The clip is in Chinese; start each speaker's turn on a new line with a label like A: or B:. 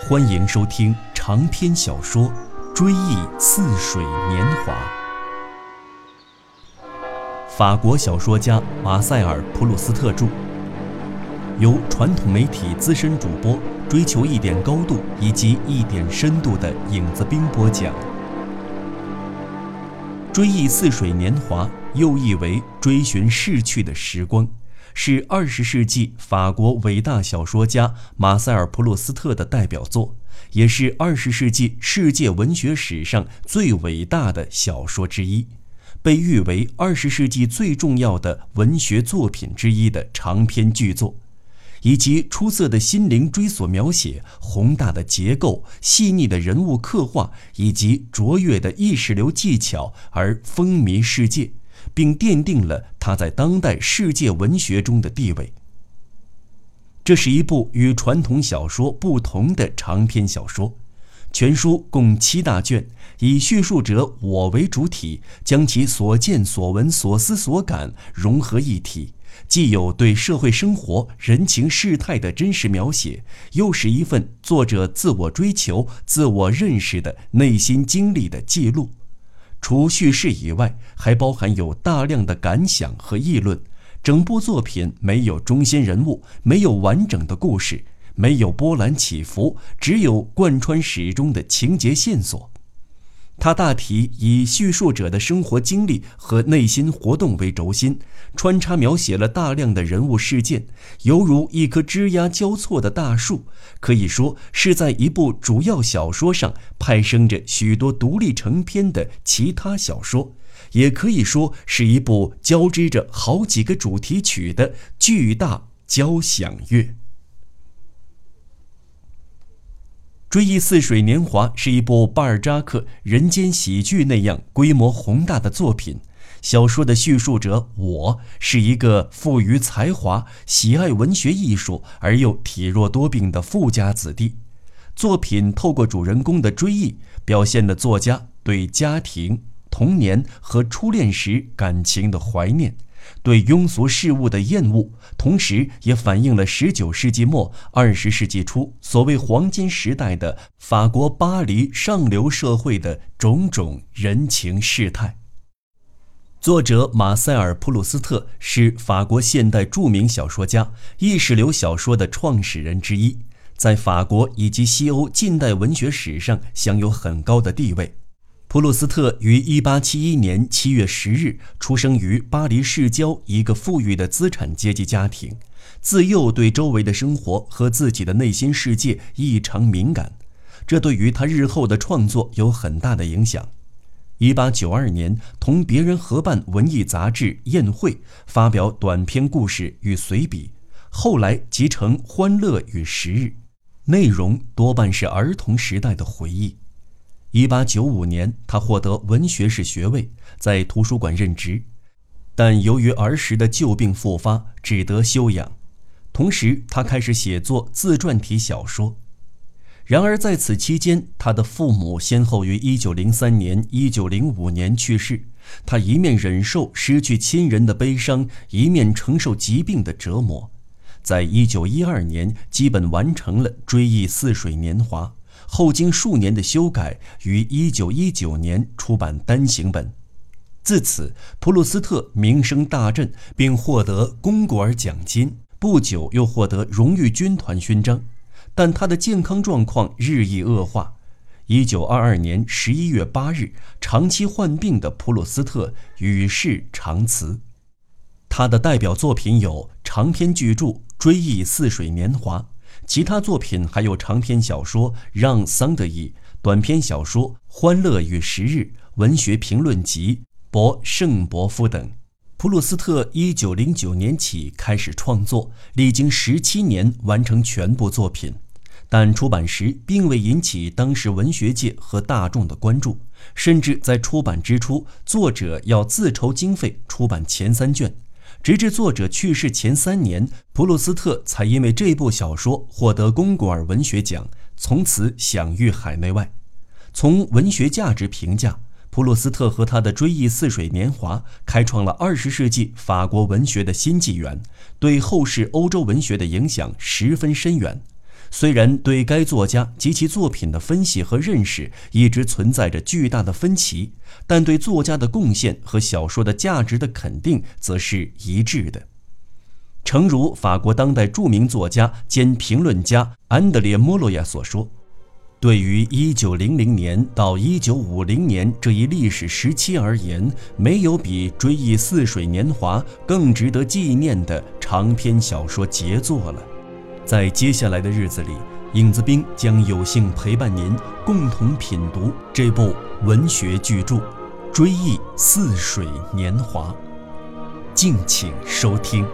A: 欢迎收听长篇小说《追忆似水年华》。法国小说家马塞尔·普鲁斯特著，由传统媒体资深主播追求一点高度以及一点深度的影子兵播讲。追忆似水年华，又译为追寻逝去的时光。是二十世纪法国伟大小说家马塞尔·普鲁斯特的代表作，也是二十世纪世界文学史上最伟大的小说之一，被誉为二十世纪最重要的文学作品之一的长篇巨作，以及出色的心灵追索描写、宏大的结构、细腻的人物刻画以及卓越的意识流技巧而风靡世界。并奠定了他在当代世界文学中的地位。这是一部与传统小说不同的长篇小说，全书共七大卷，以叙述者我为主体，将其所见所闻、所思所感融合一体，既有对社会生活、人情世态的真实描写，又是一份作者自我追求、自我认识的内心经历的记录。除叙事以外，还包含有大量的感想和议论。整部作品没有中心人物，没有完整的故事，没有波澜起伏，只有贯穿始终的情节线索。它大体以叙述者的生活经历和内心活动为轴心，穿插描写了大量的人物事件，犹如一棵枝桠交错的大树，可以说是在一部主要小说上派生着许多独立成篇的其他小说，也可以说是一部交织着好几个主题曲的巨大交响乐。《追忆似水年华》是一部巴尔扎克人间喜剧那样规模宏大的作品。小说的叙述者我是一个富于才华、喜爱文学艺术而又体弱多病的富家子弟。作品透过主人公的追忆，表现了作家对家庭、童年和初恋时感情的怀念。对庸俗事物的厌恶，同时也反映了十九世纪末二十世纪初所谓黄金时代的法国巴黎上流社会的种种人情世态。作者马塞尔·普鲁斯特是法国现代著名小说家、意识流小说的创始人之一，在法国以及西欧近代文学史上享有很高的地位。普鲁斯特于1871年7月10日出生于巴黎市郊一个富裕的资产阶级家庭，自幼对周围的生活和自己的内心世界异常敏感，这对于他日后的创作有很大的影响。1892年，同别人合办文艺杂志《宴会》，发表短篇故事与随笔，后来集成《欢乐与时日》，内容多半是儿童时代的回忆。一八九五年，他获得文学士学位，在图书馆任职，但由于儿时的旧病复发，只得休养。同时，他开始写作自传体小说。然而，在此期间，他的父母先后于一九零三年、一九零五年去世。他一面忍受失去亲人的悲伤，一面承受疾病的折磨。在一九一二年，基本完成了《追忆似水年华》。后经数年的修改，于1919年出版单行本。自此，普鲁斯特名声大振，并获得龚古尔奖金。不久，又获得荣誉军团勋章。但他的健康状况日益恶化。1922年11月8日，长期患病的普鲁斯特与世长辞。他的代表作品有长篇巨著《追忆似水年华》。其他作品还有长篇小说《让·桑德伊》，短篇小说《欢乐与时日》，文学评论集《博圣伯夫》等。普鲁斯特1909年起开始创作，历经17年完成全部作品，但出版时并未引起当时文学界和大众的关注，甚至在出版之初，作者要自筹经费出版前三卷。直至作者去世前三年，普鲁斯特才因为这部小说获得龚古尔文学奖，从此享誉海内外。从文学价值评价，普鲁斯特和他的《追忆似水年华》开创了二十世纪法国文学的新纪元，对后世欧洲文学的影响十分深远。虽然对该作家及其作品的分析和认识一直存在着巨大的分歧，但对作家的贡献和小说的价值的肯定则是一致的。诚如法国当代著名作家兼评论家安德烈·莫洛亚所说：“对于1900年到1950年这一历史时期而言，没有比《追忆似水年华》更值得纪念的长篇小说杰作了。”在接下来的日子里，影子兵将有幸陪伴您共同品读这部文学巨著《追忆似水年华》，敬请收听。